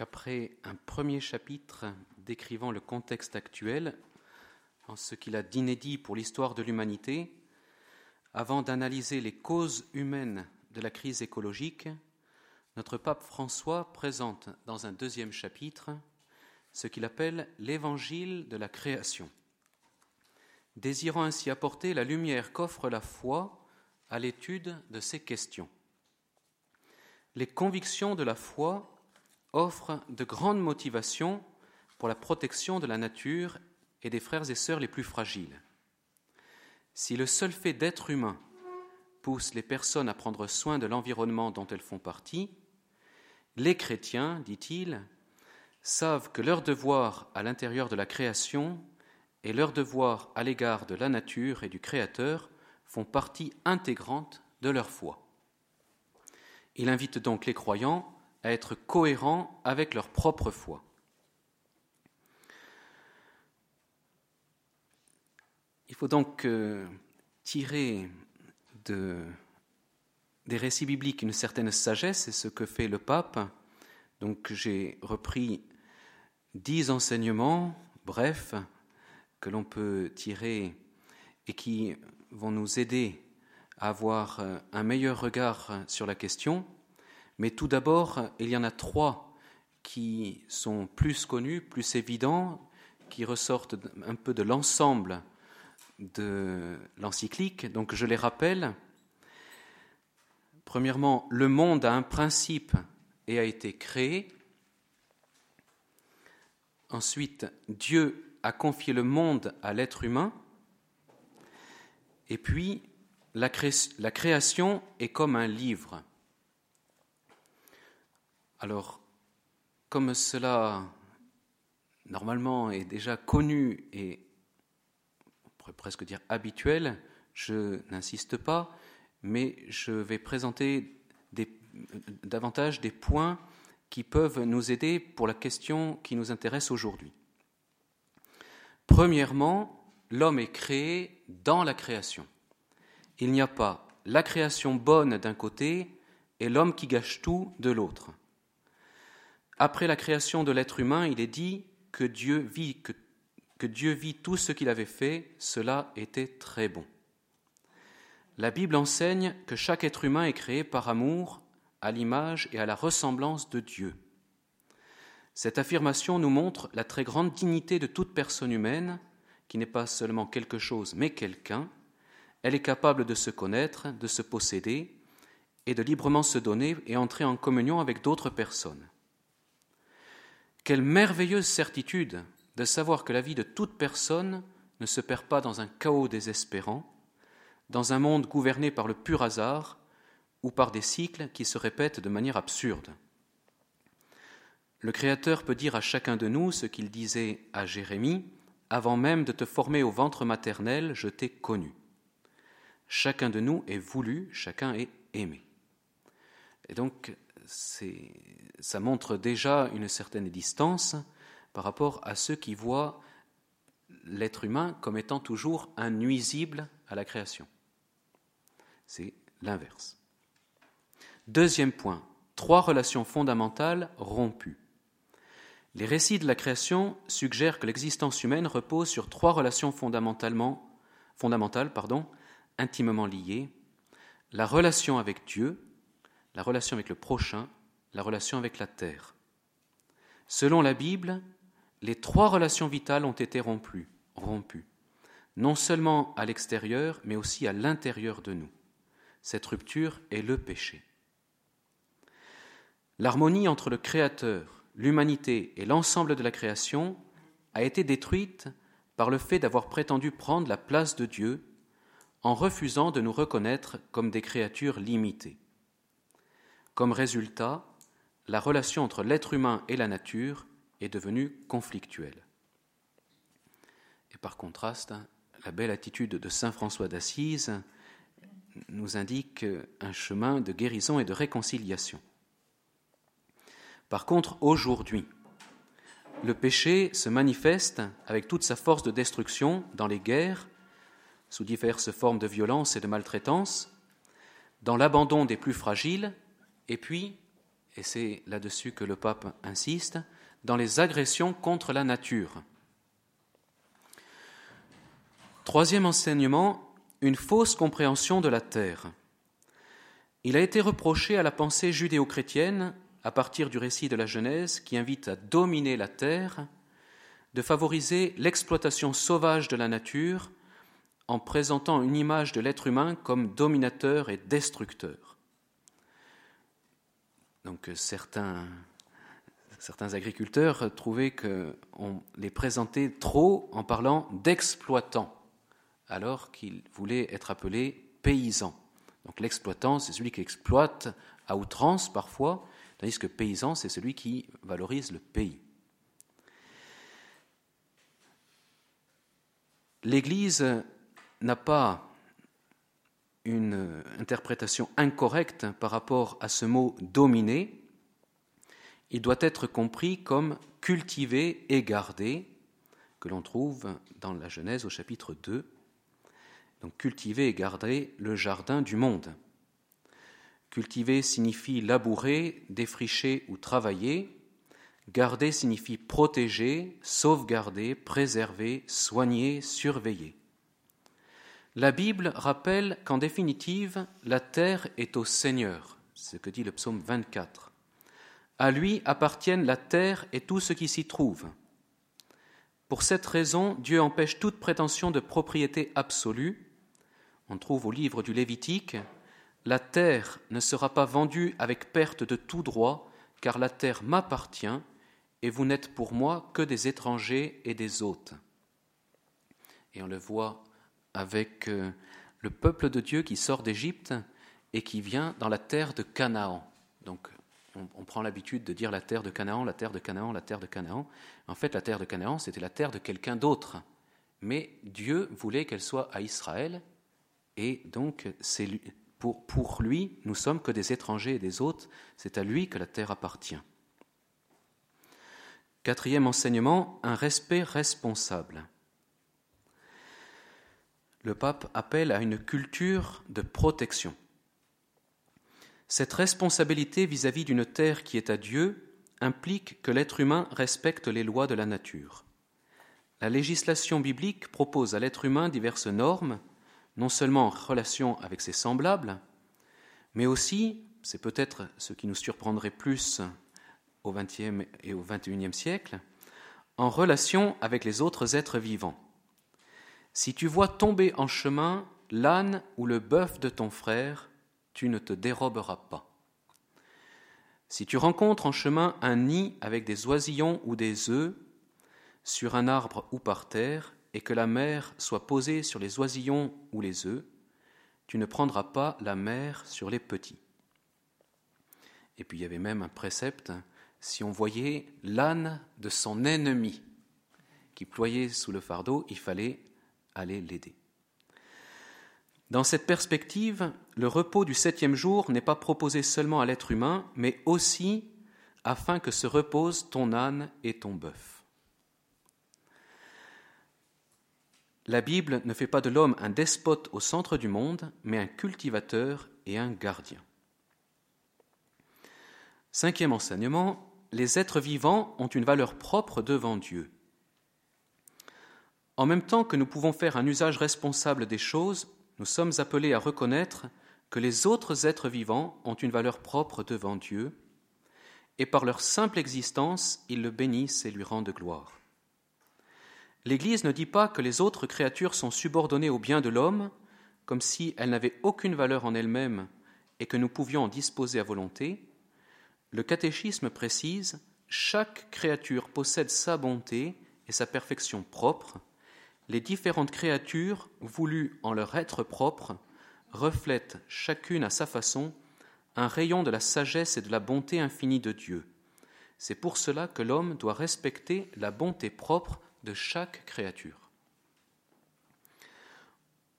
Après un premier chapitre décrivant le contexte actuel, en ce qu'il a d'inédit pour l'histoire de l'humanité, avant d'analyser les causes humaines de la crise écologique, notre pape François présente dans un deuxième chapitre ce qu'il appelle l'évangile de la création, désirant ainsi apporter la lumière qu'offre la foi à l'étude de ces questions. Les convictions de la foi offrent de grandes motivations pour la protection de la nature et des frères et sœurs les plus fragiles. Si le seul fait d'être humain pousse les personnes à prendre soin de l'environnement dont elles font partie, les chrétiens, dit-il, savent que leur devoir à l'intérieur de la création et leur devoir à l'égard de la nature et du Créateur font partie intégrante de leur foi. Il invite donc les croyants à être cohérents avec leur propre foi. Il faut donc euh, tirer de, des récits bibliques une certaine sagesse, c'est ce que fait le pape. Donc j'ai repris dix enseignements brefs que l'on peut tirer et qui vont nous aider à avoir un meilleur regard sur la question. Mais tout d'abord, il y en a trois qui sont plus connus, plus évidents, qui ressortent un peu de l'ensemble de l'encyclique. Donc je les rappelle. Premièrement, le monde a un principe et a été créé. Ensuite, Dieu a confié le monde à l'être humain. Et puis, la, création est comme un livre. Alors, comme cela, normalement, est déjà connu et pourrait presque dire habituel, je n'insiste pas, mais je vais présenter davantage des points qui peuvent nous aider pour la question qui nous intéresse aujourd'hui. Premièrement, l'homme est créé dans la création. Il n'y a pas la création bonne d'un côté et l'homme qui gâche tout de l'autre. Après la création de l'être humain, il est dit que Dieu vit, que Dieu vit tout ce qu'il avait fait, cela était très bon. La Bible enseigne que chaque être humain est créé par amour, à l'image et à la ressemblance de Dieu. Cette affirmation nous montre la très grande dignité de toute personne humaine, qui n'est pas seulement quelque chose, mais quelqu'un. Elle est capable de se connaître, de se posséder, et de librement se donner et entrer en communion avec d'autres personnes. Quelle merveilleuse certitude de savoir que la vie de toute personne ne se perd pas dans un chaos désespérant, dans un monde gouverné par le pur hasard ou par des cycles qui se répètent de manière absurde. Le Créateur peut dire à chacun de nous ce qu'il disait à Jérémie Avant même de te former au ventre maternel, je t'ai connu. Chacun de nous est voulu, chacun est aimé. Et donc, ça montre déjà une certaine distance par rapport à ceux qui voient l'être humain comme étant toujours un nuisible à la création. C'est l'inverse. Deuxième point, trois relations fondamentales rompues. Les récits de la création suggèrent que l'existence humaine repose sur trois relations fondamentalement, fondamentales pardon, intimement liées la relation avec Dieu, la relation avec le prochain, la relation avec la terre. Selon la Bible, les trois relations vitales ont été rompues, rompues, non seulement à l'extérieur, mais aussi à l'intérieur de nous. Cette rupture est le péché. L'harmonie entre le Créateur, l'humanité et l'ensemble de la création a été détruite par le fait d'avoir prétendu prendre la place de Dieu en refusant de nous reconnaître comme des créatures limitées. Comme résultat, la relation entre l'être humain et la nature est devenue conflictuelle. Et par contraste, la belle attitude de Saint François d'Assise nous indique un chemin de guérison et de réconciliation. Par contre, aujourd'hui, le péché se manifeste avec toute sa force de destruction dans les guerres, sous diverses formes de violence et de maltraitance, dans l'abandon des plus fragiles, et puis et c'est là-dessus que le pape insiste, dans les agressions contre la nature. Troisième enseignement, une fausse compréhension de la terre. Il a été reproché à la pensée judéo-chrétienne, à partir du récit de la Genèse qui invite à dominer la terre, de favoriser l'exploitation sauvage de la nature en présentant une image de l'être humain comme dominateur et destructeur. Donc certains, certains agriculteurs trouvaient qu'on les présentait trop en parlant d'exploitants, alors qu'ils voulaient être appelés paysans. Donc l'exploitant, c'est celui qui exploite à outrance parfois, tandis que paysan, c'est celui qui valorise le pays. L'Église n'a pas une interprétation incorrecte par rapport à ce mot dominer. Il doit être compris comme cultiver et garder, que l'on trouve dans la Genèse au chapitre 2. Donc cultiver et garder le jardin du monde. Cultiver signifie labourer, défricher ou travailler. Garder signifie protéger, sauvegarder, préserver, soigner, surveiller. La Bible rappelle qu'en définitive, la terre est au Seigneur, ce que dit le psaume 24. À lui appartiennent la terre et tout ce qui s'y trouve. Pour cette raison, Dieu empêche toute prétention de propriété absolue. On trouve au livre du Lévitique la terre ne sera pas vendue avec perte de tout droit, car la terre m'appartient, et vous n'êtes pour moi que des étrangers et des hôtes. Et on le voit avec euh, le peuple de Dieu qui sort d'Égypte et qui vient dans la terre de Canaan. Donc on, prend l'habitude de dire la terre de Canaan, la terre de Canaan, la terre de Canaan. En fait, la terre de Canaan, c'était la terre de quelqu'un d'autre. Mais Dieu voulait qu'elle soit à Israël, et donc pour, lui, nous sommes que des étrangers et des hôtes, c'est à lui que la terre appartient. Quatrième enseignement, un respect responsable. Le pape appelle à une culture de protection. Cette responsabilité vis-à-vis d'une terre qui est à Dieu implique que l'être humain respecte les lois de la nature. La législation biblique propose à l'être humain diverses normes non seulement en relation avec ses semblables, mais aussi, c'est peut-être ce qui nous surprendrait plus au XXe et au XXIe siècle, en relation avec les autres êtres vivants. Si tu vois tomber en chemin l'âne ou le bœuf de ton frère, tu ne te déroberas pas. Si tu rencontres en chemin un nid avec des oisillons ou des œufs, sur un arbre ou par terre, et que la mère soit posée sur les oisillons ou les œufs, tu ne prendras pas la mère sur les petits. Et puis il y avait même un précepte, si on voyait l'âne de son ennemi qui ployait sous le fardeau, il fallait aller l'aider. Dans cette perspective, le repos du septième jour n'est pas proposé seulement à l'être humain, mais aussi afin que se reposent ton âne et ton bœuf. La Bible ne fait pas de l'homme un despote au centre du monde, mais un cultivateur et un gardien. Cinquième enseignement, les êtres vivants ont une valeur propre devant Dieu. En même temps que nous pouvons faire un usage responsable des choses, nous sommes appelés à reconnaître que les autres êtres vivants ont une valeur propre devant Dieu, et par leur simple existence, ils le bénissent et lui rendent gloire. L'Église ne dit pas que les autres créatures sont subordonnées au bien de l'homme, comme si elles n'avaient aucune valeur en elles-mêmes et que nous pouvions en disposer à volonté. Le catéchisme précise chaque créature possède sa bonté et sa perfection propre. Les différentes créatures, voulues en leur être propre, reflètent chacune à sa façon un rayon de la sagesse et de la bonté infinie de Dieu. C'est pour cela que l'homme doit respecter la bonté propre de chaque créature.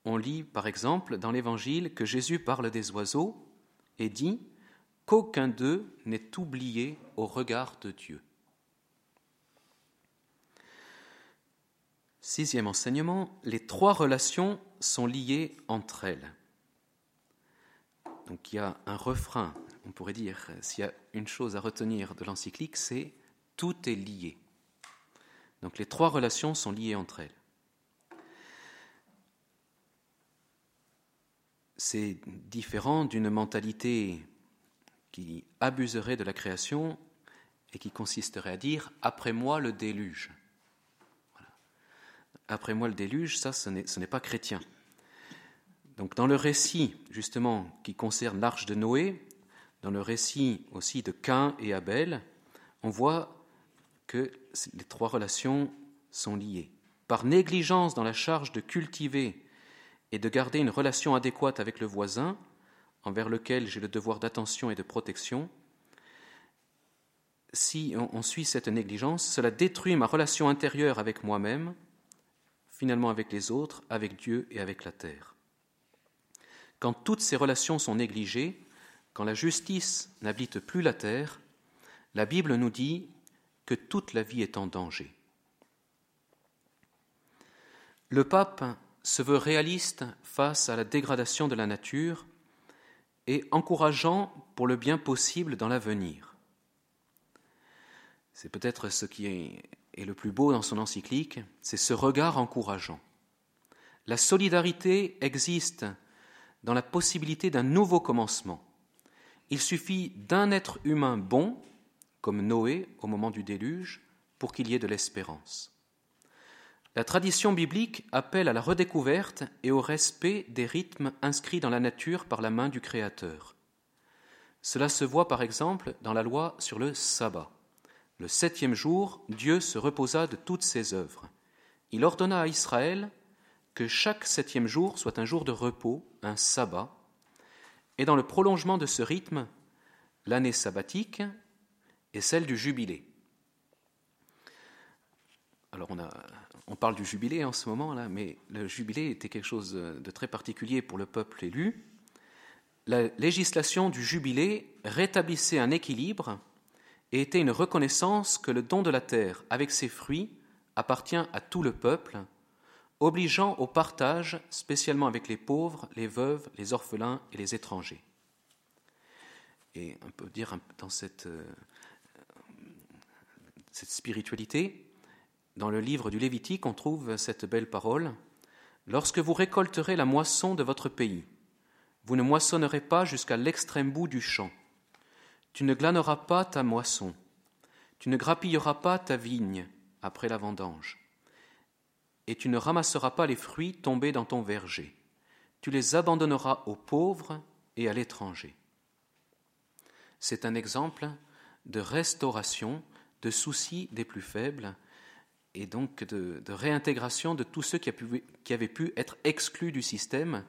On lit par exemple dans l'Évangile que Jésus parle des oiseaux et dit qu'aucun d'eux n'est oublié au regard de Dieu. Sixième enseignement, les trois relations sont liées entre elles. Donc il y a un refrain on pourrait dire, s'il y a une chose à retenir de l'encyclique, c'est tout est lié. Donc les trois relations sont liées entre elles. C'est différent d'une mentalité qui abuserait de la création et qui consisterait à dire après moi le déluge. Après moi le déluge, ça ce n'est pas chrétien. Donc dans le récit justement qui concerne l'arche de Noé, dans le récit aussi de Cain et Abel, on voit que les trois relations sont liées. Par négligence dans la charge de cultiver et de garder une relation adéquate avec le voisin, envers lequel j'ai le devoir d'attention et de protection, si on, suit cette négligence, cela détruit ma relation intérieure avec moi-même, finalement avec les autres, avec Dieu et avec la terre. Quand toutes ces relations sont négligées, quand la justice n'habite plus la terre, la Bible nous dit que toute la vie est en danger. Le pape se veut réaliste face à la dégradation de la nature et encourageant pour le bien possible dans l'avenir. C'est peut-être ce qui est, le plus beau dans son encyclique, c'est ce regard encourageant. La solidarité existe dans la possibilité d'un nouveau commencement. Il suffit d'un être humain bon, comme Noé au moment du déluge, pour qu'il y ait de l'espérance. La tradition biblique appelle à la redécouverte et au respect des rythmes inscrits dans la nature par la main du Créateur. Cela se voit par exemple dans la loi sur le sabbat. Le septième jour, Dieu se reposa de toutes ses œuvres. Il ordonna à Israël que chaque septième jour soit un jour de repos, un sabbat, et dans le prolongement de ce rythme, l'année sabbatique est celle du jubilé. Alors on parle du jubilé en ce moment là, mais le jubilé était quelque chose de très particulier pour le peuple élu. La législation du jubilé rétablissait un équilibre et était une reconnaissance que le don de la terre, avec ses fruits, appartient à tout le peuple obligeant au partage, spécialement avec les pauvres, les veuves, les orphelins et les étrangers. Et on peut dire dans cette, euh, cette spiritualité, dans le livre du Lévitique, on trouve cette belle parole Lorsque vous récolterez la moisson de votre pays, vous ne moissonnerez pas jusqu'à l'extrême bout du champ. Tu ne glaneras pas ta moisson. Tu ne grappilleras pas ta vigne après la vendange et tu ne ramasseras pas les fruits tombés dans ton verger. Tu les abandonneras aux pauvres et à l'étranger. C'est un exemple de restauration, de souci des plus faibles, et donc de, réintégration de tous ceux qui, qui, avaient pu être exclus du système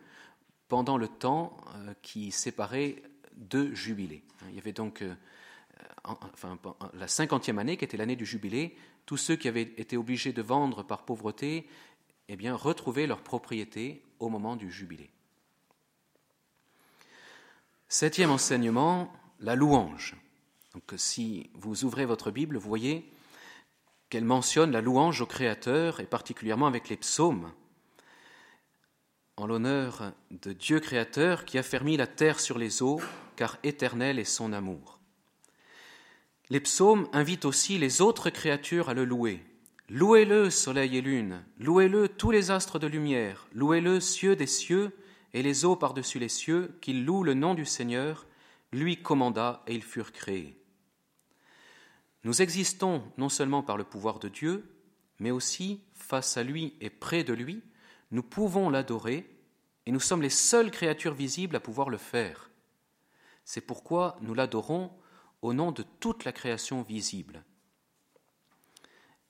pendant le temps euh, qui séparait deux jubilés. Il y avait donc euh, enfin, la cinquantième année qui était l'année du jubilé, tous ceux qui avaient été obligés de vendre par pauvreté, eh bien, retrouvaient leur propriété au moment du jubilé. Septième enseignement, la louange. Donc, si vous ouvrez votre Bible, vous voyez qu'elle mentionne la louange au Créateur, et particulièrement avec les psaumes, en l'honneur de Dieu Créateur qui a fermi la terre sur les eaux, car éternel est son amour. Les psaumes invitent aussi les autres créatures à le louer. Louez-le, soleil et lune, louez-le, tous les astres de lumière, louez-le, cieux des cieux, et les eaux par-dessus les cieux, qu'ils louent le nom du Seigneur, lui commanda et ils furent créés. Nous existons non seulement par le pouvoir de Dieu, mais aussi face à lui et près de lui, nous pouvons l'adorer, et nous sommes les seules créatures visibles à pouvoir le faire. C'est pourquoi nous l'adorons au nom de toute la création visible.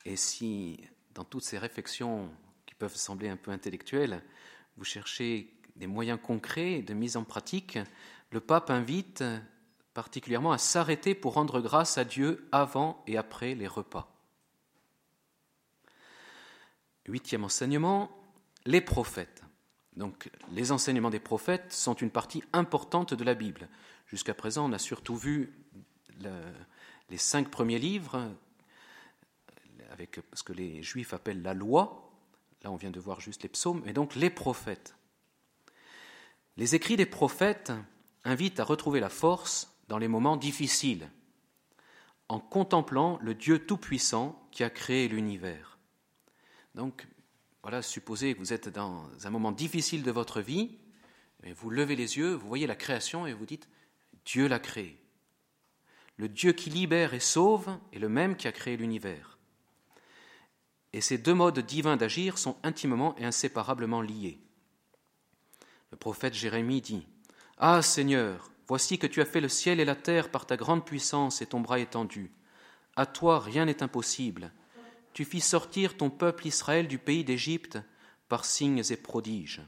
Et si, dans toutes ces réflexions qui peuvent sembler un peu intellectuelles, vous cherchez des moyens concrets de mise en pratique, le pape invite particulièrement à s'arrêter pour rendre grâce à Dieu avant et après les repas. Huitième enseignement, les prophètes. Donc les enseignements des prophètes sont une partie importante de la Bible. Jusqu'à présent, on a surtout vu les cinq premiers livres, avec ce que les Juifs appellent la loi, là on vient de voir juste les psaumes, et donc les prophètes. Les écrits des prophètes invitent à retrouver la force dans les moments difficiles, en contemplant le Dieu Tout-Puissant qui a créé l'univers. Donc, voilà, supposez que vous êtes dans un moment difficile de votre vie, vous levez les yeux, vous voyez la création et vous dites Dieu l'a créé. Le Dieu qui libère et sauve est le même qui a créé l'univers. Et ces deux modes divins d'agir sont intimement et inséparablement liés. Le prophète Jérémie dit Ah Seigneur, voici que tu as fait le ciel et la terre par ta grande puissance et ton bras étendu. À toi rien n'est impossible. Tu fis sortir ton peuple Israël du pays d'Égypte par signes et prodiges.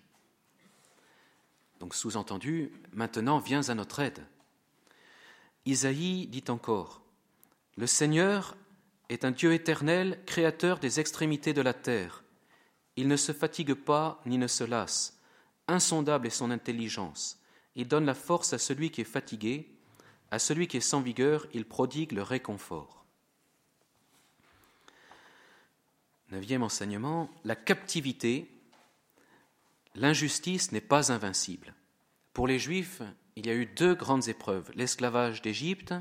Donc sous-entendu, maintenant viens à notre aide. Isaïe dit encore Le Seigneur est un Dieu éternel, créateur des extrémités de la terre. Il ne se fatigue pas ni ne se lasse. Insondable est son intelligence. Il donne la force à celui qui est fatigué, à celui qui est sans vigueur, il prodigue le réconfort. Neuvième enseignement, la captivité, l'injustice n'est pas invincible. Pour les Juifs, il y a eu deux grandes épreuves, l'esclavage d'Égypte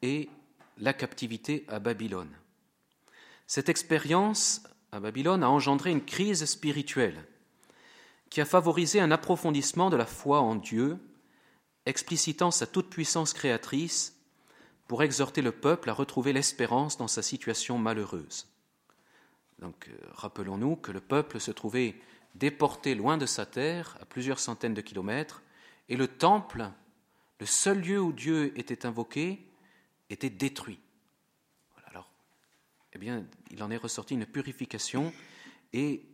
et la captivité à Babylone. Cette expérience à Babylone a engendré une crise spirituelle qui a favorisé un approfondissement de la foi en Dieu, explicitant sa toute-puissance créatrice pour exhorter le peuple à retrouver l'espérance dans sa situation malheureuse. Donc euh, rappelons-nous que le peuple se trouvait déporté loin de sa terre, à plusieurs centaines de kilomètres, et le temple, le seul lieu où Dieu était invoqué, était détruit. alors, eh bien, il en est ressorti une purification et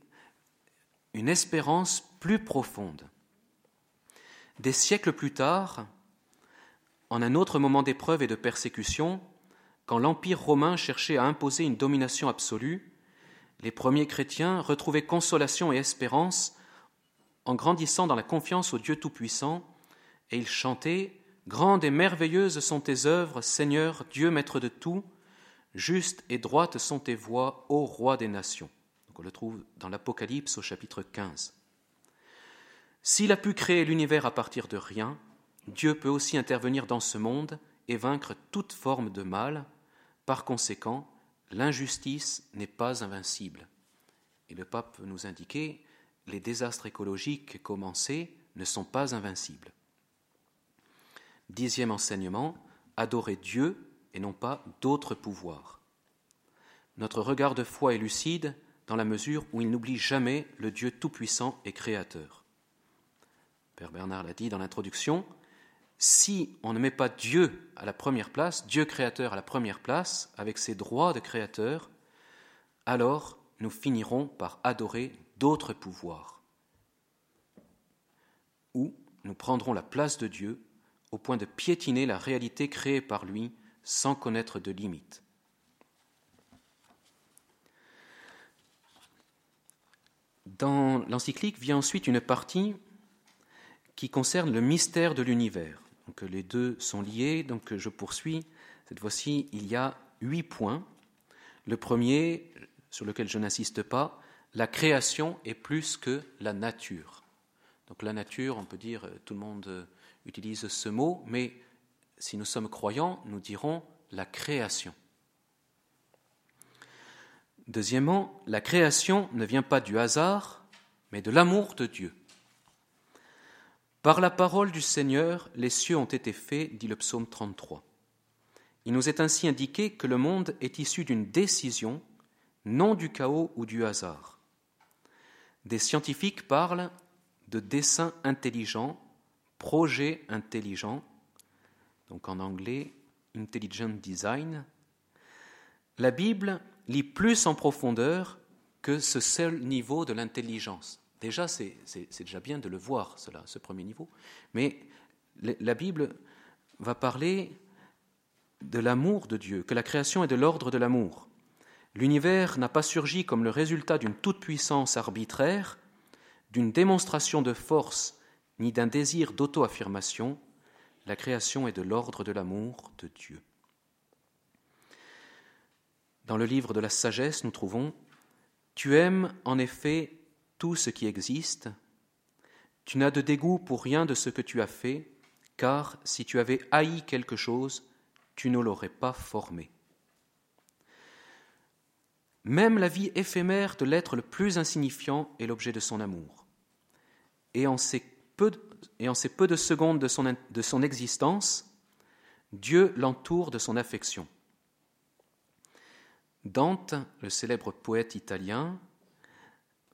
une espérance plus profonde. Des siècles plus tard, en un autre moment d'épreuve et de persécution, quand l'Empire romain cherchait à imposer une domination absolue, les premiers chrétiens retrouvaient consolation et espérance en grandissant dans la confiance au Dieu Tout-Puissant, et ils chantaient Grandes et merveilleuses sont tes œuvres, Seigneur, Dieu maître de tout, justes et droites sont tes voies, ô roi des nations. on le trouve dans l'Apocalypse au chapitre 15. S'il a pu créer l'univers à partir de rien, Dieu peut aussi intervenir dans ce monde et vaincre toute forme de mal. Par conséquent, l'injustice n'est pas invincible. Et le pape nous indiquer les désastres écologiques commencés ne sont pas invincibles. Dixième enseignement, adorer Dieu et non pas d'autres pouvoirs. Notre regard de foi est lucide dans la mesure où il n'oublie jamais le Dieu tout-puissant et créateur. Père Bernard l'a dit dans l'introduction, si on ne met pas Dieu à la première place, Dieu créateur à la première place, avec ses droits de créateur, alors nous finirons par adorer d'autres pouvoirs. Ou nous prendrons la place de Dieu au point de piétiner la réalité créée par lui sans connaître de limites. Dans l'encyclique vient ensuite une partie qui concerne le mystère de l'univers. Donc les deux sont liés, donc je poursuis. Cette fois-ci, il y a huit points. Le premier, sur lequel je n'insiste pas, la création est plus que la nature. Donc la nature, on peut dire, tout le monde utilise ce mot, mais si nous sommes croyants, nous dirons la création. Deuxièmement, la création ne vient pas du hasard, mais de l'amour de Dieu. Par la parole du Seigneur, les cieux ont été faits, dit le psaume 33. Il nous est ainsi indiqué que le monde est issu d'une décision, non du chaos ou du hasard. Des scientifiques parlent de dessin intelligent, projet intelligent, donc en anglais intelligent design. La Bible lit plus en profondeur que ce seul niveau de l'intelligence. Déjà, c'est déjà bien de le voir, cela, ce premier niveau. Mais la Bible va parler de l'amour de Dieu, que la création est de l'ordre de l'amour. L'univers n'a pas surgi comme le résultat d'une toute-puissance arbitraire, d'une démonstration de force, ni d'un désir d'auto-affirmation. La création est de l'ordre de l'amour de Dieu. Dans le livre de la sagesse, nous trouvons Tu aimes en effet tout ce qui existe, tu n'as de dégoût pour rien de ce que tu as fait, car si tu avais haï quelque chose, tu ne l'aurais pas formé. Même la vie éphémère de l'être le plus insignifiant est l'objet de son amour. Et en ces peu de, secondes de son existence, Dieu l'entoure de son affection. Dante, le célèbre poète italien,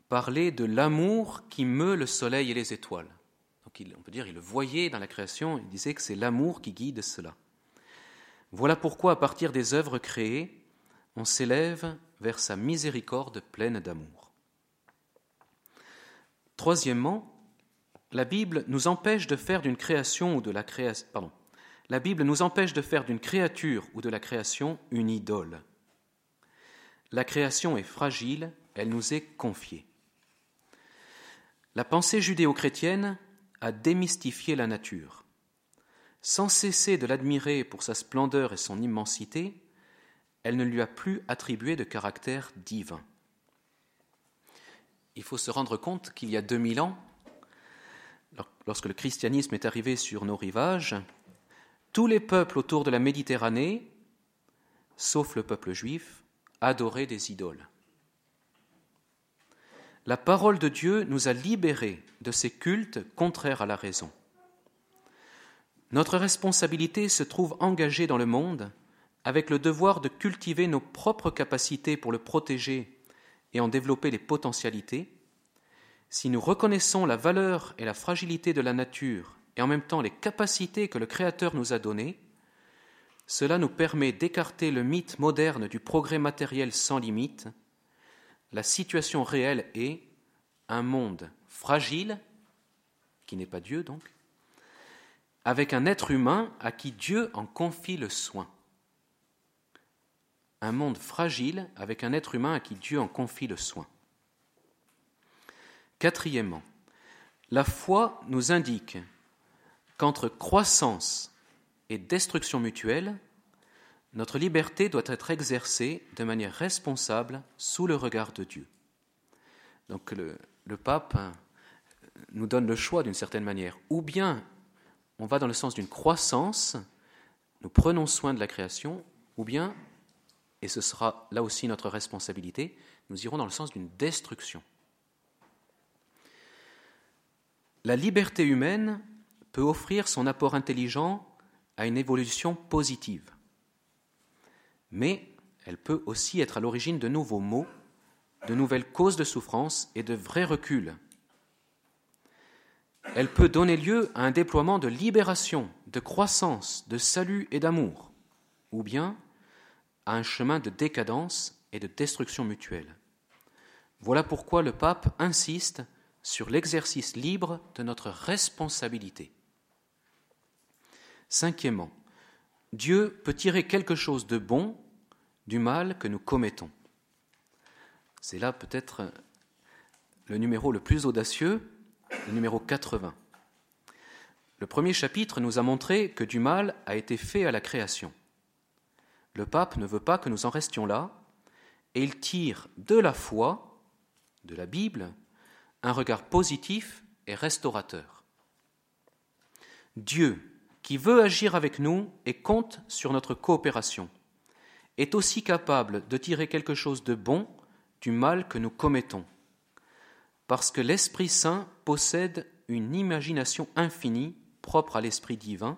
parlait de l'amour qui meut le soleil et les étoiles. Donc on peut dire il le voyait dans la création, il disait que c'est l'amour qui guide cela. Voilà pourquoi à partir des œuvres créées, on s'élève vers sa miséricorde pleine d'amour. Troisièmement, la Bible nous empêche de faire d'une création la Bible nous empêche de faire d'une créature ou de la création une idole. La création est fragile, elle nous est confiée. La pensée judéo-chrétienne a démystifié la nature. Sans cesser de l'admirer pour sa splendeur et son immensité, elle ne lui a plus attribué de caractère divin. Il faut se rendre compte qu'il y a 2000 ans, lorsque le christianisme est arrivé sur nos rivages, tous les peuples autour de la Méditerranée, sauf le peuple juif, adoraient des idoles. La parole de Dieu nous a libérés de ces cultes contraires à la raison. Notre responsabilité se trouve engagée dans le monde avec le devoir de cultiver nos propres capacités pour le protéger et en développer les potentialités, si nous reconnaissons la valeur et la fragilité de la nature et en même temps les capacités que le Créateur nous a données, cela nous permet d'écarter le mythe moderne du progrès matériel sans limite. La situation réelle est un monde fragile, qui n'est pas Dieu donc, avec un être humain à qui Dieu en confie le soin un monde fragile avec un être humain à qui Dieu en confie le soin. Quatrièmement, la foi nous indique qu'entre croissance et destruction mutuelle, notre liberté doit être exercée de manière responsable sous le regard de Dieu. Donc le, pape hein, nous donne le choix d'une certaine manière. Ou bien on va dans le sens d'une croissance, nous prenons soin de la création, ou bien et ce sera là aussi notre responsabilité, nous irons dans le sens d'une destruction. La liberté humaine peut offrir son apport intelligent à une évolution positive, mais elle peut aussi être à l'origine de nouveaux maux, de nouvelles causes de souffrance et de vrais reculs. Elle peut donner lieu à un déploiement de libération, de croissance, de salut et d'amour, ou bien à un chemin de décadence et de destruction mutuelle. Voilà pourquoi le pape insiste sur l'exercice libre de notre responsabilité. Cinquièmement, Dieu peut tirer quelque chose de bon du mal que nous commettons. C'est là peut-être le numéro le plus audacieux, le numéro 80. Le premier chapitre nous a montré que du mal a été fait à la création. Le pape ne veut pas que nous en restions là, et il tire de la foi, de la Bible, un regard positif et restaurateur. Dieu, qui veut agir avec nous et compte sur notre coopération, est aussi capable de tirer quelque chose de bon du mal que nous commettons, parce que l'Esprit Saint possède une imagination infinie propre à l'Esprit divin,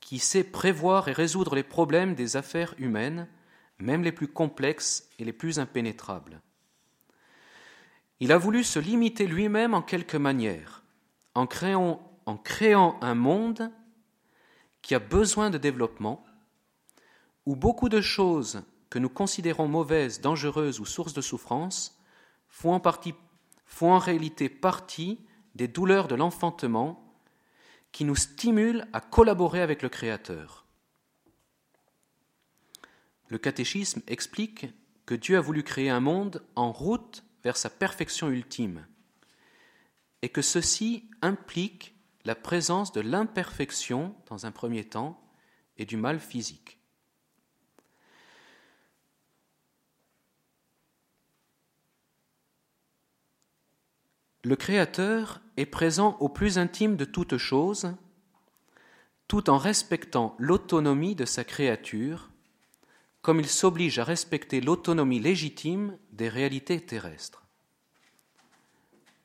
qui sait prévoir et résoudre les problèmes des affaires humaines, même les plus complexes et les plus impénétrables. Il a voulu se limiter lui-même en quelque manière, en créant, en créant un monde qui a besoin de développement, où beaucoup de choses que nous considérons mauvaises, dangereuses ou sources de souffrance font en, réalité partie des douleurs de l'enfantement qui nous stimule à collaborer avec le Créateur. Le catéchisme explique que Dieu a voulu créer un monde en route vers sa perfection ultime et que ceci implique la présence de l'imperfection dans un premier temps et du mal physique. Le Créateur est présent au plus intime de toutes choses, tout en respectant l'autonomie de sa créature, comme il s'oblige à respecter l'autonomie légitime des réalités terrestres.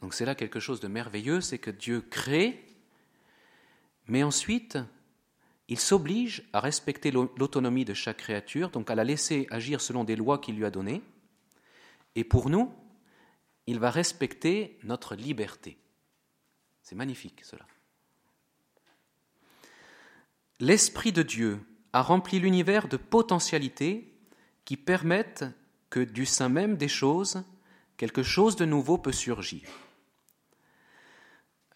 Donc c'est là quelque chose de merveilleux, c'est que Dieu crée, mais ensuite il s'oblige à respecter l'autonomie de chaque créature, donc à la laisser agir selon des lois qu'il lui a données, et pour nous, il va respecter notre liberté. C'est magnifique cela. L'Esprit de Dieu a rempli l'univers de potentialités qui permettent que du sein même des choses, quelque chose de nouveau peut surgir.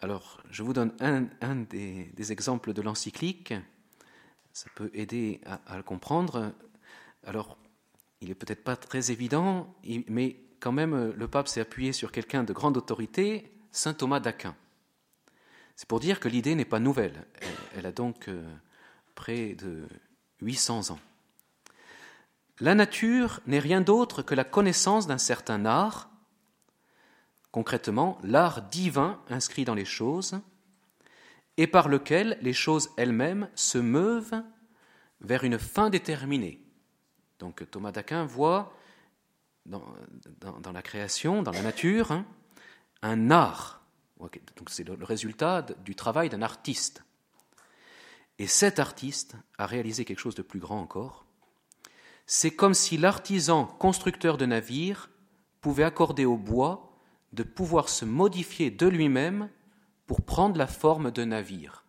Alors, je vous donne un, des, exemples de l'encyclique. Ça peut aider à, le comprendre. Alors, il n'est peut-être pas très évident, mais quand même, le pape s'est appuyé sur quelqu'un de grande autorité, saint Thomas d'Aquin. C'est pour dire que l'idée n'est pas nouvelle. Elle, a donc euh, près de 800 ans. La nature n'est rien d'autre que la connaissance d'un certain art, concrètement l'art divin inscrit dans les choses, et par lequel les choses elles-mêmes se meuvent vers une fin déterminée. Donc Thomas d'Aquin voit dans, la création, dans la nature, hein, un art c'est le résultat du travail d'un artiste. Et cet artiste a réalisé quelque chose de plus grand encore. C'est comme si l'artisan constructeur de navires pouvait accorder au bois de pouvoir se modifier de lui-même pour prendre la forme de navire.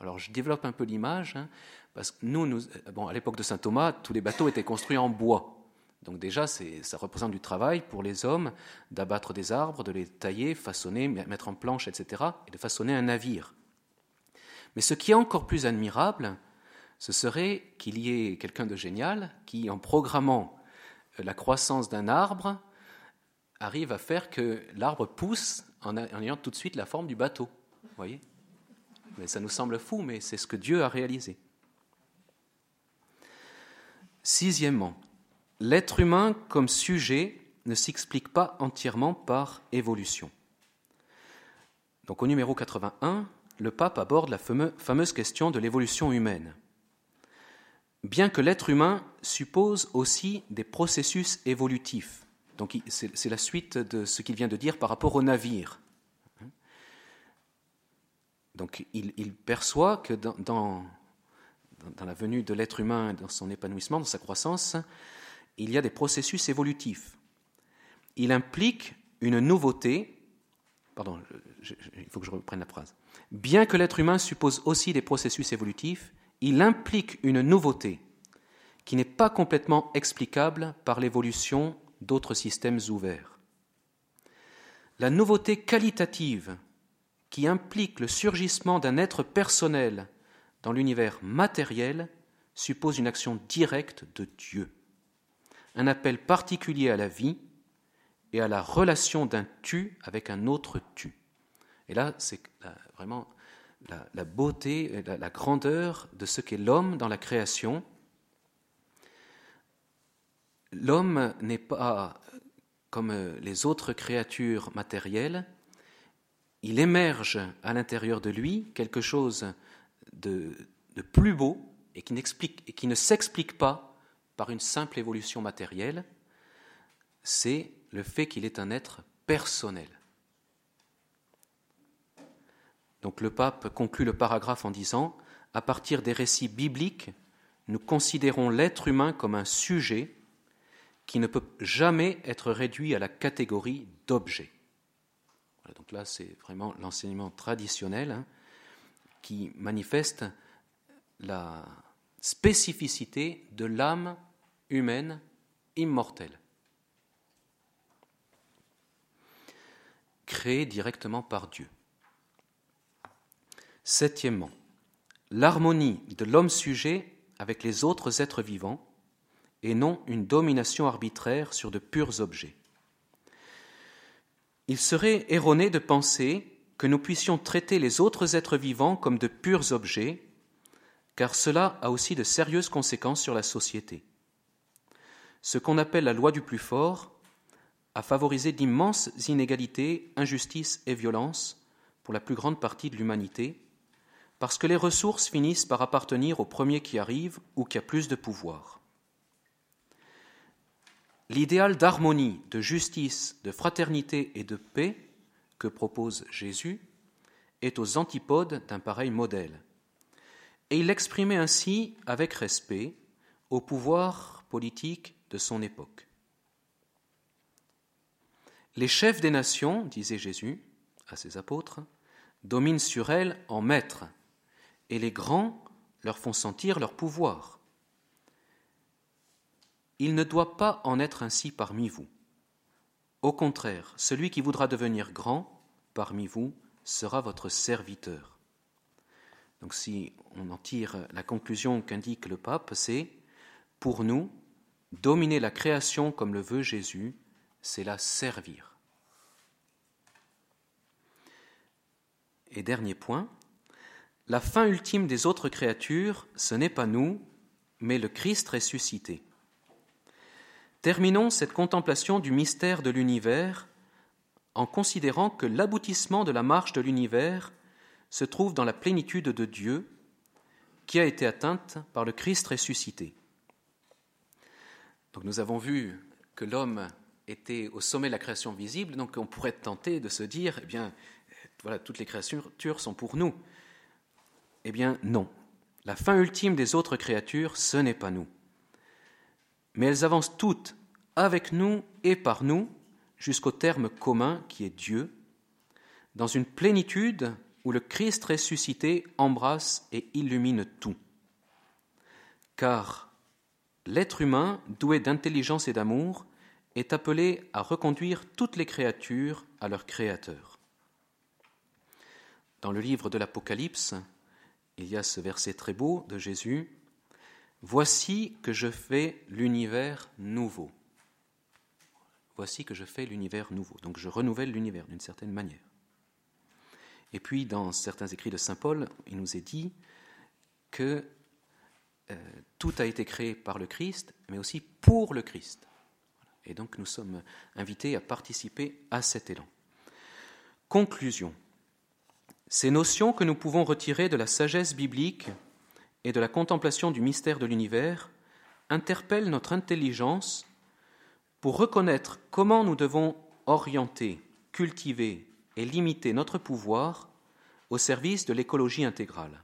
Alors je développe un peu l'image, hein, parce que nous, bon, à l'époque de saint Thomas, tous les bateaux étaient construits en bois. Donc déjà, ça représente du travail pour les hommes d'abattre des arbres, de les tailler, façonner, mettre en planche, etc., et de façonner un navire. Mais ce qui est encore plus admirable, ce serait qu'il y ait quelqu'un de génial qui, en programmant la croissance d'un arbre, arrive à faire que l'arbre pousse en, ayant tout de suite la forme du bateau. Voyez? Mais ça nous semble fou, mais c'est ce que Dieu a réalisé. Sixièmement, l'être humain comme sujet ne s'explique pas entièrement par évolution. Donc au numéro 81, le pape aborde la fameuse question de l'évolution humaine. Bien que l'être humain suppose aussi des processus évolutifs, donc c'est la suite de ce qu'il vient de dire par rapport au navire. Donc il, perçoit que dans, dans la venue de l'être humain, dans son épanouissement, dans sa croissance, il y a des processus évolutifs. Il implique une nouveauté. Pardon, il faut que je reprenne la phrase. Bien que l'être humain suppose aussi des processus évolutifs, il implique une nouveauté qui n'est pas complètement explicable par l'évolution d'autres systèmes ouverts. La nouveauté qualitative qui implique le surgissement d'un être personnel dans l'univers matériel suppose une action directe de Dieu un appel particulier à la vie et à la relation d'un tu avec un autre tu. Et là, c'est vraiment la, beauté, la, grandeur de ce qu'est l'homme dans la création. L'homme n'est pas comme les autres créatures matérielles, il émerge à l'intérieur de lui quelque chose de, plus beau et qui, et qui ne s'explique pas par une simple évolution matérielle, c'est le fait qu'il est un être personnel. Donc le pape conclut le paragraphe en disant À partir des récits bibliques, nous considérons l'être humain comme un sujet qui ne peut jamais être réduit à la catégorie d'objet. donc là, c'est vraiment l'enseignement traditionnel hein, qui manifeste la spécificité de l'âme humaine, immortelle. Créée directement par Dieu. Septièmement, l'harmonie de l'homme sujet avec les autres êtres vivants et non une domination arbitraire sur de purs objets. Il serait erroné de penser que nous puissions traiter les autres êtres vivants comme de purs objets, car cela a aussi de sérieuses conséquences sur la société ce qu'on appelle la loi du plus fort a favorisé d'immenses inégalités, injustices et violences pour la plus grande partie de l'humanité, parce que les ressources finissent par appartenir au premier qui arrive ou qui a plus de pouvoir. L'idéal d'harmonie, de justice, de fraternité et de paix que propose Jésus est aux antipodes d'un pareil modèle. Et il l'exprimait ainsi avec respect au pouvoir politique de son époque. Les chefs des nations, disait Jésus à ses apôtres, dominent sur elles en maîtres, et les grands leur font sentir leur pouvoir. Il ne doit pas en être ainsi parmi vous. Au contraire, celui qui voudra devenir grand parmi vous sera votre serviteur. Donc si on en tire la conclusion qu'indique le pape, c'est pour nous, dominer la création comme le veut Jésus, c'est la servir. Et dernier point, la fin ultime des autres créatures, ce n'est pas nous, mais le Christ ressuscité. Terminons cette contemplation du mystère de l'univers en considérant que l'aboutissement de la marche de l'univers se trouve dans la plénitude de Dieu qui a été atteinte par le Christ ressuscité. Donc nous avons vu que l'homme était au sommet de la création visible, donc on pourrait tenter de se dire, eh bien, voilà, toutes les créatures sont pour nous. Eh bien, non. La fin ultime des autres créatures, ce n'est pas nous. Mais elles avancent toutes avec nous et par nous jusqu'au terme commun qui est Dieu, dans une plénitude où le Christ ressuscité embrasse et illumine tout. Car l'être humain, doué d'intelligence et d'amour, est appelé à reconduire toutes les créatures à leur Créateur. Dans le livre de l'Apocalypse, il y a ce verset très beau de Jésus, Voici que je fais l'univers nouveau. Voici que je fais l'univers nouveau. Donc je renouvelle l'univers d'une certaine manière. Et puis dans certains écrits de Saint Paul, il nous est dit que euh, tout a été créé par le Christ, mais aussi pour le Christ. Et donc nous sommes invités à participer à cet élan. Conclusion. Ces notions que nous pouvons retirer de la sagesse biblique et de la contemplation du mystère de l'univers interpellent notre intelligence pour reconnaître comment nous devons orienter, cultiver et limiter notre pouvoir au service de l'écologie intégrale.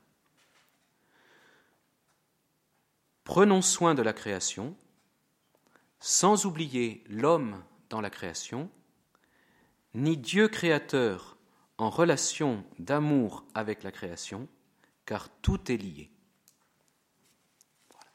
Prenons soin de la création, sans oublier l'homme dans la création, ni Dieu créateur en relation d'amour avec la création, car tout est lié.